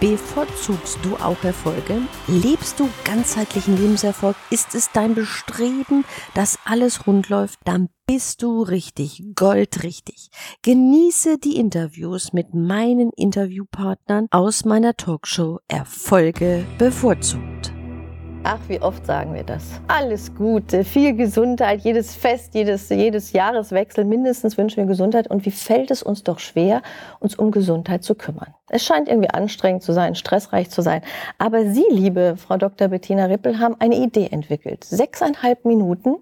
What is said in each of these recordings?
Bevorzugst du auch Erfolge? Lebst du ganzheitlichen Lebenserfolg? Ist es dein Bestreben, dass alles rund läuft? Dann bist du richtig, goldrichtig. Genieße die Interviews mit meinen Interviewpartnern aus meiner Talkshow Erfolge bevorzugt. Ach, wie oft sagen wir das? Alles Gute, viel Gesundheit, jedes Fest, jedes, jedes Jahreswechsel mindestens wünschen wir Gesundheit. Und wie fällt es uns doch schwer, uns um Gesundheit zu kümmern? Es scheint irgendwie anstrengend zu sein, stressreich zu sein. Aber Sie, liebe Frau Dr. Bettina Rippel, haben eine Idee entwickelt. Sechseinhalb Minuten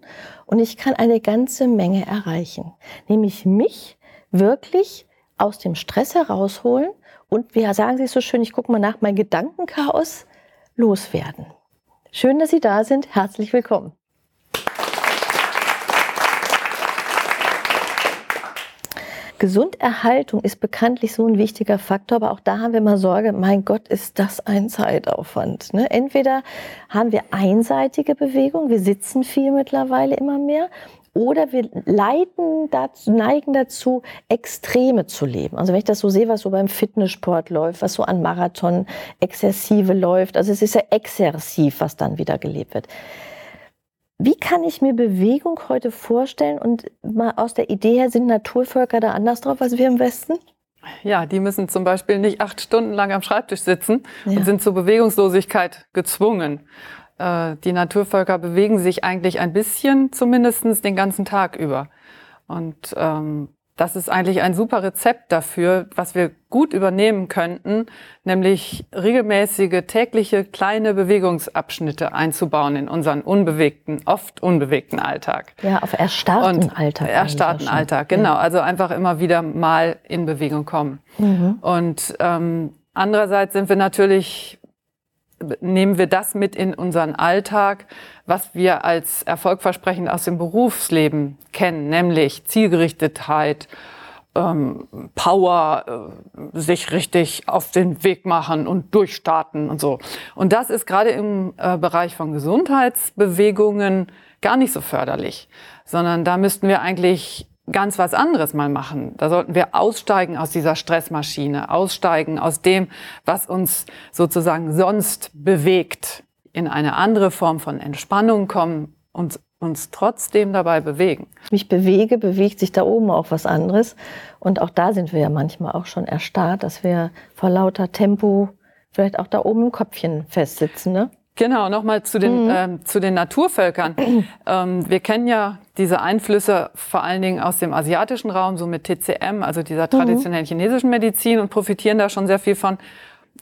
und ich kann eine ganze Menge erreichen. Nämlich mich wirklich aus dem Stress herausholen und, wie sagen Sie es so schön, ich gucke mal nach, mein Gedankenchaos loswerden. Schön, dass Sie da sind. Herzlich willkommen. Gesunderhaltung ist bekanntlich so ein wichtiger Faktor, aber auch da haben wir mal Sorge, mein Gott, ist das ein Zeitaufwand. Ne? Entweder haben wir einseitige Bewegung, wir sitzen viel mittlerweile immer mehr, oder wir leiten dazu, neigen dazu, Extreme zu leben. Also wenn ich das so sehe, was so beim Fitnesssport läuft, was so an Marathon exzessive läuft, also es ist ja exzessiv, was dann wieder gelebt wird. Wie kann ich mir Bewegung heute vorstellen? Und mal aus der Idee her, sind Naturvölker da anders drauf als wir im Westen? Ja, die müssen zum Beispiel nicht acht Stunden lang am Schreibtisch sitzen ja. und sind zur Bewegungslosigkeit gezwungen. Äh, die Naturvölker bewegen sich eigentlich ein bisschen, zumindestens den ganzen Tag über. Und ähm, das ist eigentlich ein super Rezept dafür, was wir gut übernehmen könnten, nämlich regelmäßige tägliche kleine Bewegungsabschnitte einzubauen in unseren unbewegten, oft unbewegten Alltag. Ja, auf erstarrten Und Alltag. Erstarrten Alltag, genau. Ja. Also einfach immer wieder mal in Bewegung kommen. Mhm. Und ähm, andererseits sind wir natürlich nehmen wir das mit in unseren Alltag, was wir als erfolgversprechend aus dem Berufsleben kennen, nämlich Zielgerichtetheit, ähm, Power, äh, sich richtig auf den Weg machen und durchstarten und so. Und das ist gerade im äh, Bereich von Gesundheitsbewegungen gar nicht so förderlich, sondern da müssten wir eigentlich ganz was anderes mal machen. Da sollten wir aussteigen aus dieser Stressmaschine, aussteigen aus dem, was uns sozusagen sonst bewegt, in eine andere Form von Entspannung kommen und uns trotzdem dabei bewegen. Mich bewege, bewegt sich da oben auch was anderes. Und auch da sind wir ja manchmal auch schon erstarrt, dass wir vor lauter Tempo vielleicht auch da oben im Köpfchen festsitzen. Ne? Genau, nochmal zu den, mhm. ähm, zu den Naturvölkern. Ähm, wir kennen ja diese Einflüsse vor allen Dingen aus dem asiatischen Raum, so mit TCM, also dieser mhm. traditionellen chinesischen Medizin und profitieren da schon sehr viel von.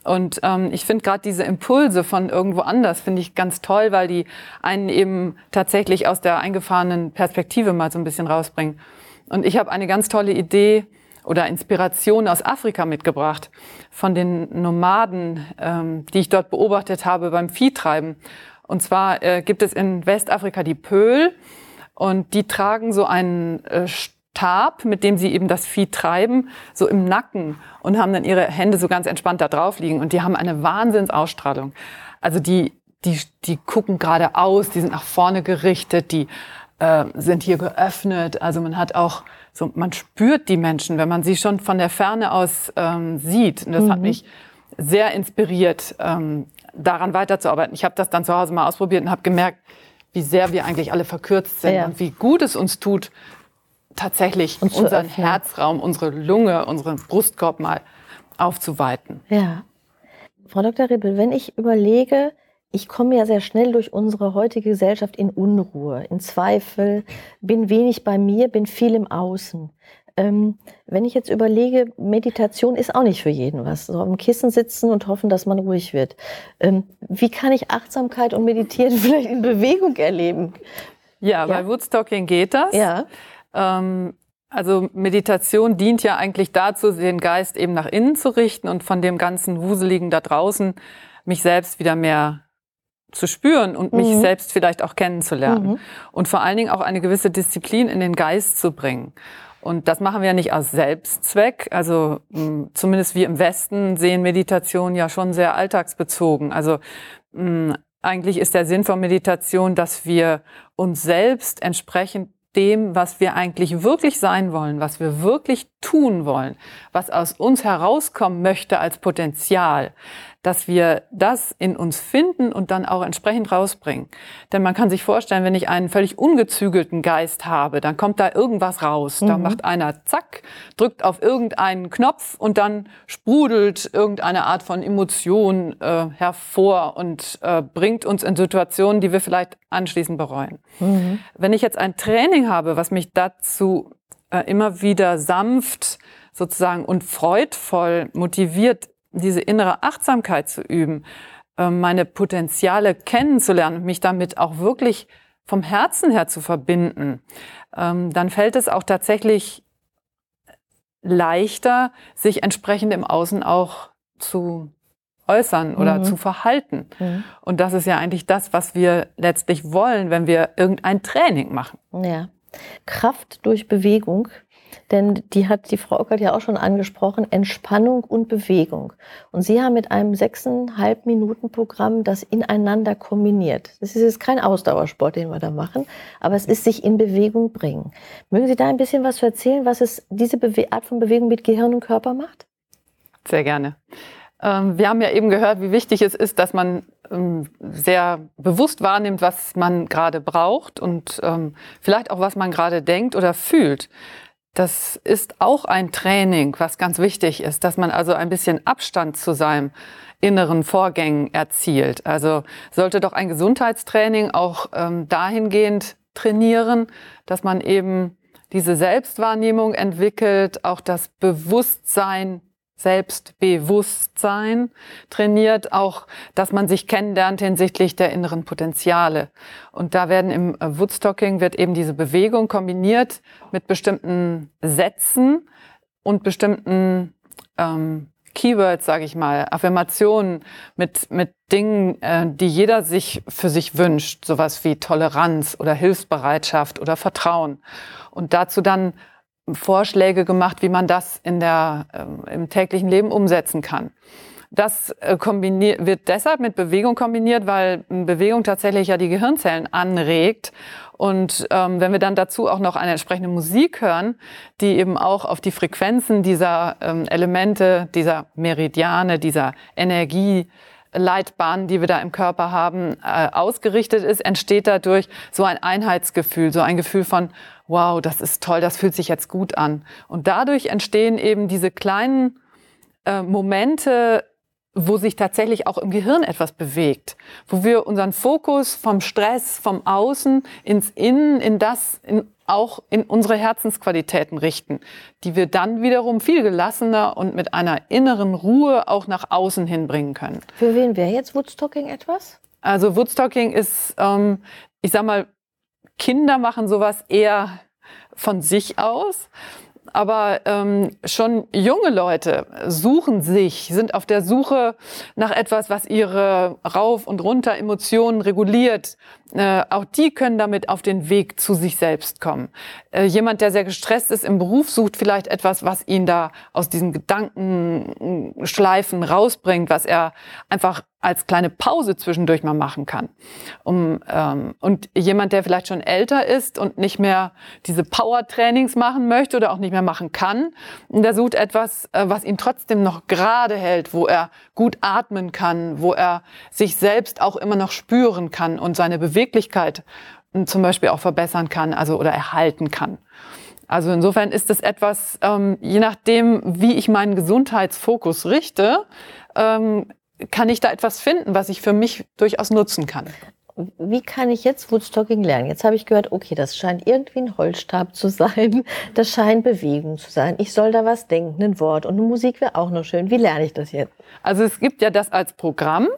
Und ähm, ich finde gerade diese Impulse von irgendwo anders, finde ich ganz toll, weil die einen eben tatsächlich aus der eingefahrenen Perspektive mal so ein bisschen rausbringen. Und ich habe eine ganz tolle Idee, oder Inspiration aus Afrika mitgebracht von den Nomaden, ähm, die ich dort beobachtet habe beim Viehtreiben. Und zwar äh, gibt es in Westafrika die Pöhl und die tragen so einen äh, Stab, mit dem sie eben das Vieh treiben, so im Nacken und haben dann ihre Hände so ganz entspannt da drauf liegen und die haben eine Wahnsinnsausstrahlung. Also die, die, die gucken geradeaus, die sind nach vorne gerichtet, die äh, sind hier geöffnet. Also man hat auch so, man spürt die Menschen, wenn man sie schon von der Ferne aus ähm, sieht. Und das mhm. hat mich sehr inspiriert, ähm, daran weiterzuarbeiten. Ich habe das dann zu Hause mal ausprobiert und habe gemerkt, wie sehr wir eigentlich alle verkürzt sind ja. und wie gut es uns tut, tatsächlich und unseren öffnen. Herzraum, unsere Lunge, unseren Brustkorb mal aufzuweiten. Ja. Frau Dr. Ribbel, wenn ich überlege, ich komme ja sehr schnell durch unsere heutige Gesellschaft in Unruhe, in Zweifel, bin wenig bei mir, bin viel im Außen. Ähm, wenn ich jetzt überlege, Meditation ist auch nicht für jeden was. So am Kissen sitzen und hoffen, dass man ruhig wird. Ähm, wie kann ich Achtsamkeit und Meditieren vielleicht in Bewegung erleben? Ja, ja? bei Woodstocking geht das. Ja. Ähm, also Meditation dient ja eigentlich dazu, den Geist eben nach innen zu richten und von dem ganzen Wuseligen da draußen mich selbst wieder mehr zu spüren und mich mhm. selbst vielleicht auch kennenzulernen. Mhm. Und vor allen Dingen auch eine gewisse Disziplin in den Geist zu bringen. Und das machen wir ja nicht aus Selbstzweck. Also mh, zumindest wir im Westen sehen Meditation ja schon sehr alltagsbezogen. Also mh, eigentlich ist der Sinn von Meditation, dass wir uns selbst entsprechend dem, was wir eigentlich wirklich sein wollen, was wir wirklich tun wollen, was aus uns herauskommen möchte als Potenzial, dass wir das in uns finden und dann auch entsprechend rausbringen. Denn man kann sich vorstellen, wenn ich einen völlig ungezügelten Geist habe, dann kommt da irgendwas raus. Mhm. Da macht einer zack, drückt auf irgendeinen Knopf und dann sprudelt irgendeine Art von Emotion äh, hervor und äh, bringt uns in Situationen, die wir vielleicht anschließend bereuen. Mhm. Wenn ich jetzt ein Training habe, was mich dazu äh, immer wieder sanft sozusagen und freudvoll motiviert, diese innere Achtsamkeit zu üben, ähm, meine Potenziale kennenzulernen und mich damit auch wirklich vom Herzen her zu verbinden, ähm, dann fällt es auch tatsächlich leichter, sich entsprechend im Außen auch zu äußern oder mhm. zu verhalten. Mhm. Und das ist ja eigentlich das, was wir letztlich wollen, wenn wir irgendein Training machen. Ja. Kraft durch Bewegung denn die hat die Frau Ockert ja auch schon angesprochen, Entspannung und Bewegung. Und Sie haben mit einem sechseinhalb Minuten Programm das ineinander kombiniert. Das ist jetzt kein Ausdauersport, den wir da machen, aber es ist sich in Bewegung bringen. Mögen Sie da ein bisschen was erzählen, was es diese Bewe Art von Bewegung mit Gehirn und Körper macht? Sehr gerne. Ähm, wir haben ja eben gehört, wie wichtig es ist, dass man sehr bewusst wahrnimmt, was man gerade braucht und ähm, vielleicht auch, was man gerade denkt oder fühlt. Das ist auch ein Training, was ganz wichtig ist, dass man also ein bisschen Abstand zu seinem inneren Vorgängen erzielt. Also sollte doch ein Gesundheitstraining auch ähm, dahingehend trainieren, dass man eben diese Selbstwahrnehmung entwickelt, auch das Bewusstsein Selbstbewusstsein trainiert, auch, dass man sich kennenlernt hinsichtlich der inneren Potenziale. Und da werden im Woodstocking wird eben diese Bewegung kombiniert mit bestimmten Sätzen und bestimmten ähm, Keywords, sage ich mal, Affirmationen mit, mit Dingen, äh, die jeder sich für sich wünscht, sowas wie Toleranz oder Hilfsbereitschaft oder Vertrauen. Und dazu dann Vorschläge gemacht, wie man das in der, äh, im täglichen Leben umsetzen kann. Das äh, wird deshalb mit Bewegung kombiniert, weil Bewegung tatsächlich ja die Gehirnzellen anregt. Und ähm, wenn wir dann dazu auch noch eine entsprechende Musik hören, die eben auch auf die Frequenzen dieser ähm, Elemente, dieser Meridiane, dieser Energie Leitbahn, die wir da im Körper haben, äh, ausgerichtet ist, entsteht dadurch so ein Einheitsgefühl, so ein Gefühl von, wow, das ist toll, das fühlt sich jetzt gut an. Und dadurch entstehen eben diese kleinen äh, Momente, wo sich tatsächlich auch im Gehirn etwas bewegt, wo wir unseren Fokus vom Stress, vom Außen ins Innen, in das, in, auch in unsere Herzensqualitäten richten, die wir dann wiederum viel gelassener und mit einer inneren Ruhe auch nach außen hinbringen können. Für wen wäre jetzt Woodstocking etwas? Also Woodstocking ist, ähm, ich sag mal, Kinder machen sowas eher von sich aus aber ähm, schon junge Leute suchen sich, sind auf der Suche nach etwas, was ihre rauf und runter Emotionen reguliert. Äh, auch die können damit auf den Weg zu sich selbst kommen. Äh, jemand, der sehr gestresst ist im Beruf, sucht vielleicht etwas, was ihn da aus diesen Gedankenschleifen rausbringt, was er einfach als kleine Pause zwischendurch mal machen kann. Um, ähm, und jemand, der vielleicht schon älter ist und nicht mehr diese Power-Trainings machen möchte oder auch nicht mehr machen kann, der sucht etwas, äh, was ihn trotzdem noch gerade hält, wo er gut atmen kann, wo er sich selbst auch immer noch spüren kann und seine Beweglichkeit hm, zum Beispiel auch verbessern kann, also oder erhalten kann. Also insofern ist es etwas, ähm, je nachdem, wie ich meinen Gesundheitsfokus richte, ähm, kann ich da etwas finden, was ich für mich durchaus nutzen kann. Wie kann ich jetzt Woodstocking lernen? Jetzt habe ich gehört, okay, das scheint irgendwie ein Holzstab zu sein, das scheint Bewegung zu sein. Ich soll da was denken, ein Wort und eine Musik wäre auch noch schön. Wie lerne ich das jetzt? Also es gibt ja das als Programm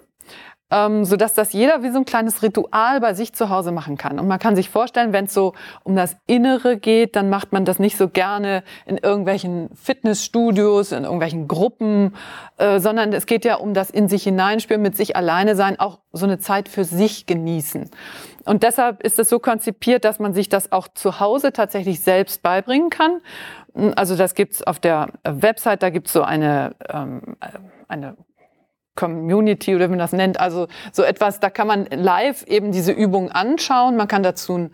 ähm, sodass das jeder wie so ein kleines Ritual bei sich zu Hause machen kann. Und man kann sich vorstellen, wenn es so um das Innere geht, dann macht man das nicht so gerne in irgendwelchen Fitnessstudios, in irgendwelchen Gruppen, äh, sondern es geht ja um das in sich hineinspüren, mit sich alleine sein, auch so eine Zeit für sich genießen. Und deshalb ist es so konzipiert, dass man sich das auch zu Hause tatsächlich selbst beibringen kann. Also das gibt's auf der Website, da gibt's so eine, ähm, eine Community oder wie man das nennt. Also so etwas, da kann man live eben diese Übung anschauen. Man kann dazu ein,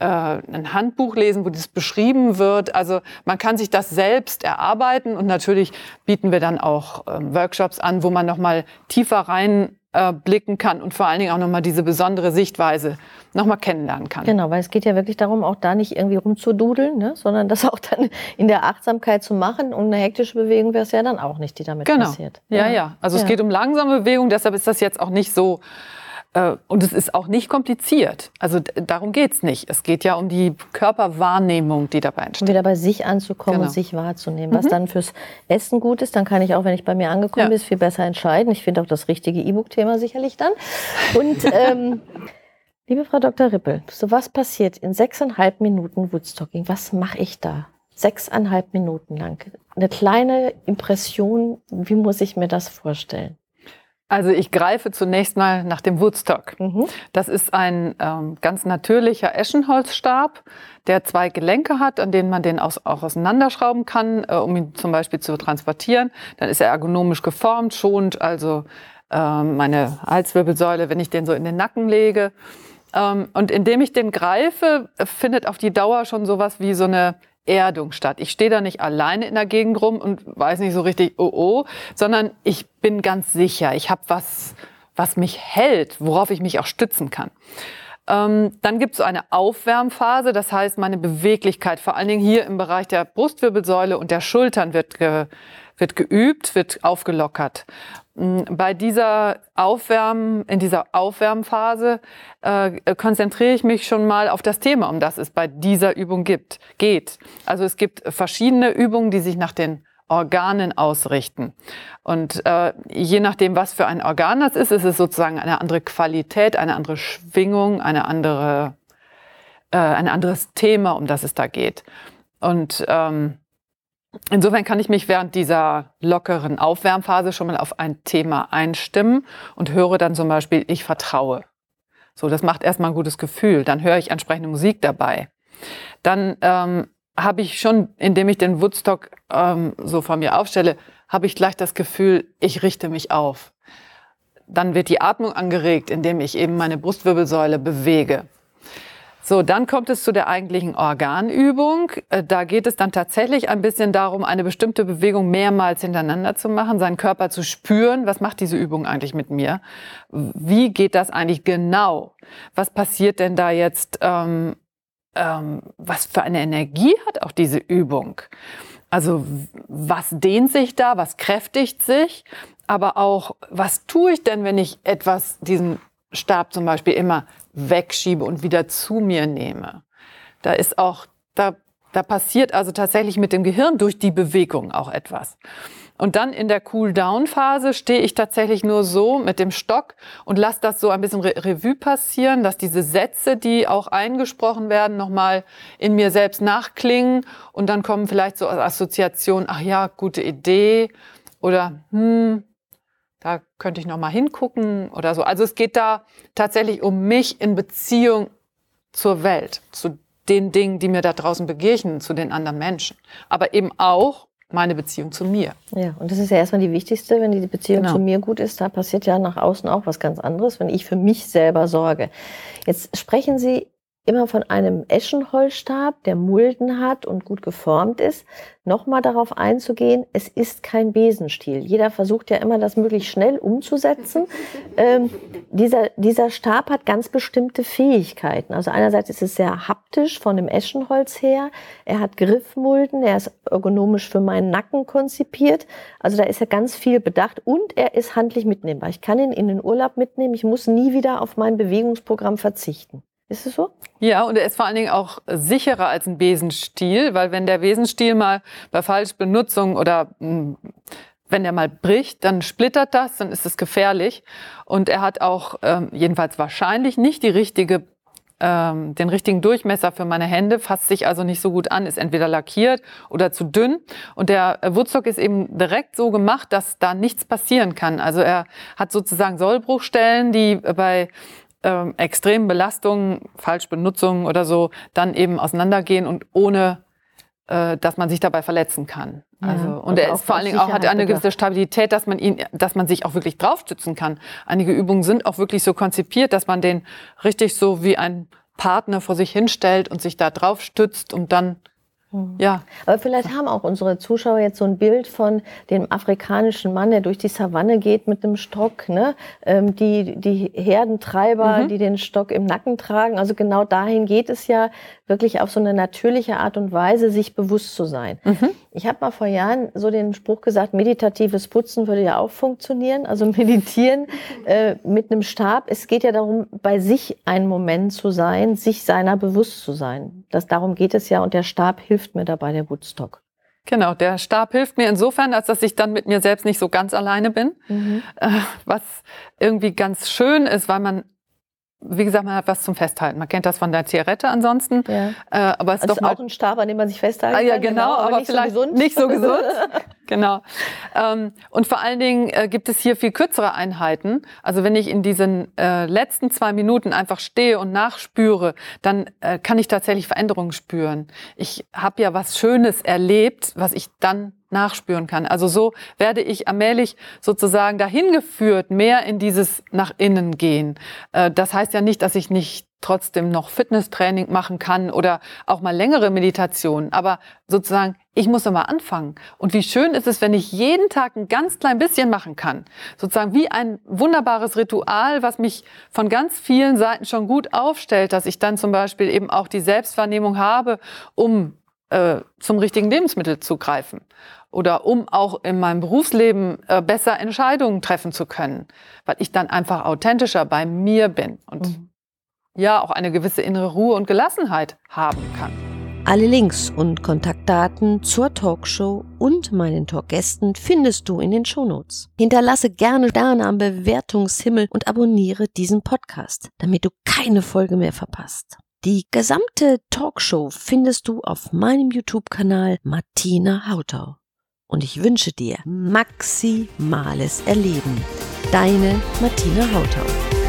äh, ein Handbuch lesen, wo das beschrieben wird. Also man kann sich das selbst erarbeiten und natürlich bieten wir dann auch äh, Workshops an, wo man nochmal tiefer rein äh, blicken kann und vor allen Dingen auch nochmal diese besondere Sichtweise nochmal kennenlernen kann. Genau, weil es geht ja wirklich darum, auch da nicht irgendwie rumzududeln, ne, sondern das auch dann in der Achtsamkeit zu machen. Und eine hektische Bewegung wäre es ja dann auch nicht, die damit genau. passiert. Ja, ja. ja. Also ja. es geht um langsame Bewegung, deshalb ist das jetzt auch nicht so und es ist auch nicht kompliziert. Also darum geht's nicht. Es geht ja um die Körperwahrnehmung, die dabei entsteht. Um wieder bei sich anzukommen genau. und sich wahrzunehmen. Was mhm. dann fürs Essen gut ist, dann kann ich auch, wenn ich bei mir angekommen ja. bin, viel besser entscheiden. Ich finde auch das richtige E-Book-Thema sicherlich dann. Und ähm, liebe Frau Dr. Rippel, so was passiert in sechseinhalb Minuten Woodstocking? Was mache ich da? Sechseinhalb Minuten lang. Eine kleine Impression, wie muss ich mir das vorstellen? Also ich greife zunächst mal nach dem Woodstock. Mhm. Das ist ein ähm, ganz natürlicher Eschenholzstab, der zwei Gelenke hat, an denen man den aus, auch auseinanderschrauben kann, äh, um ihn zum Beispiel zu transportieren. Dann ist er ergonomisch geformt, schont also äh, meine Halswirbelsäule, wenn ich den so in den Nacken lege. Ähm, und indem ich den greife, findet auf die Dauer schon sowas wie so eine Erdung statt. Ich stehe da nicht alleine in der Gegend rum und weiß nicht so richtig, oh oh, sondern ich bin ganz sicher, ich habe was, was mich hält, worauf ich mich auch stützen kann. Ähm, dann gibt es eine Aufwärmphase, das heißt, meine Beweglichkeit, vor allen Dingen hier im Bereich der Brustwirbelsäule und der Schultern wird, ge, wird geübt, wird aufgelockert. Mm, bei dieser Aufwärmen, in dieser Aufwärmphase äh, konzentriere ich mich schon mal auf das Thema, um das es bei dieser Übung gibt, geht. Also es gibt verschiedene Übungen, die sich nach den Organen ausrichten. Und äh, je nachdem, was für ein Organ das ist, ist es sozusagen eine andere Qualität, eine andere Schwingung, eine andere, äh, ein anderes Thema, um das es da geht. Und ähm, Insofern kann ich mich während dieser lockeren Aufwärmphase schon mal auf ein Thema einstimmen und höre dann zum Beispiel, ich vertraue. So, das macht erstmal ein gutes Gefühl. Dann höre ich entsprechende Musik dabei. Dann ähm, habe ich schon, indem ich den Woodstock ähm, so vor mir aufstelle, habe ich gleich das Gefühl, ich richte mich auf. Dann wird die Atmung angeregt, indem ich eben meine Brustwirbelsäule bewege. So, dann kommt es zu der eigentlichen Organübung. Äh, da geht es dann tatsächlich ein bisschen darum, eine bestimmte Bewegung mehrmals hintereinander zu machen, seinen Körper zu spüren. Was macht diese Übung eigentlich mit mir? Wie geht das eigentlich genau? Was passiert denn da jetzt? Ähm, ähm, was für eine Energie hat auch diese Übung? Also was dehnt sich da? Was kräftigt sich? Aber auch, was tue ich denn, wenn ich etwas, diesen Stab zum Beispiel immer wegschiebe und wieder zu mir nehme. Da ist auch, da, da passiert also tatsächlich mit dem Gehirn durch die Bewegung auch etwas. Und dann in der Cool-Down-Phase stehe ich tatsächlich nur so mit dem Stock und lasse das so ein bisschen Re Revue passieren, dass diese Sätze, die auch eingesprochen werden, nochmal in mir selbst nachklingen. Und dann kommen vielleicht so Assoziationen, ach ja, gute Idee oder hm, da könnte ich noch mal hingucken oder so. Also es geht da tatsächlich um mich in Beziehung zur Welt, zu den Dingen, die mir da draußen begegnen, zu den anderen Menschen. Aber eben auch meine Beziehung zu mir. Ja, und das ist ja erstmal die wichtigste, wenn die Beziehung genau. zu mir gut ist, da passiert ja nach außen auch was ganz anderes, wenn ich für mich selber sorge. Jetzt sprechen Sie immer von einem Eschenholzstab, der Mulden hat und gut geformt ist, nochmal darauf einzugehen, es ist kein Besenstiel. Jeder versucht ja immer, das möglichst schnell umzusetzen. ähm, dieser, dieser Stab hat ganz bestimmte Fähigkeiten. Also einerseits ist es sehr haptisch von dem Eschenholz her. Er hat Griffmulden, er ist ergonomisch für meinen Nacken konzipiert. Also da ist ja ganz viel bedacht und er ist handlich mitnehmbar. Ich kann ihn in den Urlaub mitnehmen. Ich muss nie wieder auf mein Bewegungsprogramm verzichten. Ist es so? Ja, und er ist vor allen Dingen auch sicherer als ein Besenstiel, weil wenn der Besenstiel mal bei Falschbenutzung oder mh, hm, wenn er mal bricht, dann splittert das, dann ist es gefährlich. Und er hat auch ähm, jedenfalls wahrscheinlich nicht die richtige ähm, den richtigen Durchmesser für meine Hände, fasst sich also nicht so gut an, ist entweder lackiert oder zu dünn. Und der Woodstock ist eben direkt so gemacht, dass da nichts passieren kann. Also er hat sozusagen Sollbruchstellen, die bei ähm, extremen Belastungen, Falschbenutzungen oder so, dann eben auseinandergehen und ohne äh, dass man sich dabei verletzen kann. Also, und, und er ist vor allen Dingen auch, hat eine gewisse Stabilität, dass man ihn, dass man sich auch wirklich draufstützen kann. Einige Übungen sind auch wirklich so konzipiert, dass man den richtig so wie ein Partner vor sich hinstellt und sich da drauf stützt und dann. Ja. Aber vielleicht haben auch unsere Zuschauer jetzt so ein Bild von dem afrikanischen Mann, der durch die Savanne geht mit einem Stock, ne? Ähm, die, die Herdentreiber, mhm. die den Stock im Nacken tragen. Also genau dahin geht es ja, wirklich auf so eine natürliche Art und Weise, sich bewusst zu sein. Mhm. Ich habe mal vor Jahren so den Spruch gesagt, meditatives Putzen würde ja auch funktionieren. Also meditieren äh, mit einem Stab. Es geht ja darum, bei sich einen Moment zu sein, sich seiner bewusst zu sein. Das, darum geht es ja und der Stab hilft mir dabei, der Woodstock. Genau, der Stab hilft mir insofern, als dass ich dann mit mir selbst nicht so ganz alleine bin. Mhm. Äh, was irgendwie ganz schön ist, weil man wie gesagt, man hat was zum Festhalten. Man kennt das von der Zigarette ansonsten. Ja. Äh, aber es ist also doch auch ein Stab, an dem man sich festhalten kann. Ah, ja, genau, genau aber, aber nicht vielleicht so nicht so gesund. genau. Ähm, und vor allen Dingen äh, gibt es hier viel kürzere Einheiten. Also wenn ich in diesen äh, letzten zwei Minuten einfach stehe und nachspüre, dann äh, kann ich tatsächlich Veränderungen spüren. Ich habe ja was Schönes erlebt, was ich dann nachspüren kann. Also so werde ich allmählich sozusagen dahin geführt, mehr in dieses nach innen gehen. Äh, das heißt ja nicht, dass ich nicht trotzdem noch Fitnesstraining machen kann oder auch mal längere Meditationen. Aber sozusagen, ich muss mal anfangen. Und wie schön ist es, wenn ich jeden Tag ein ganz klein bisschen machen kann. Sozusagen wie ein wunderbares Ritual, was mich von ganz vielen Seiten schon gut aufstellt, dass ich dann zum Beispiel eben auch die Selbstwahrnehmung habe, um äh, zum richtigen Lebensmittel zu greifen oder um auch in meinem Berufsleben äh, besser Entscheidungen treffen zu können, weil ich dann einfach authentischer bei mir bin und mhm. Ja auch eine gewisse innere Ruhe und Gelassenheit haben kann. Alle Links und Kontaktdaten zur Talkshow und meinen Talkgästen findest du in den Shownotes. Hinterlasse gerne Sterne am Bewertungshimmel und abonniere diesen Podcast, damit du keine Folge mehr verpasst. Die gesamte Talkshow findest du auf meinem YouTube-Kanal Martina Hautau und ich wünsche dir maximales Erleben. Deine Martina Hautau.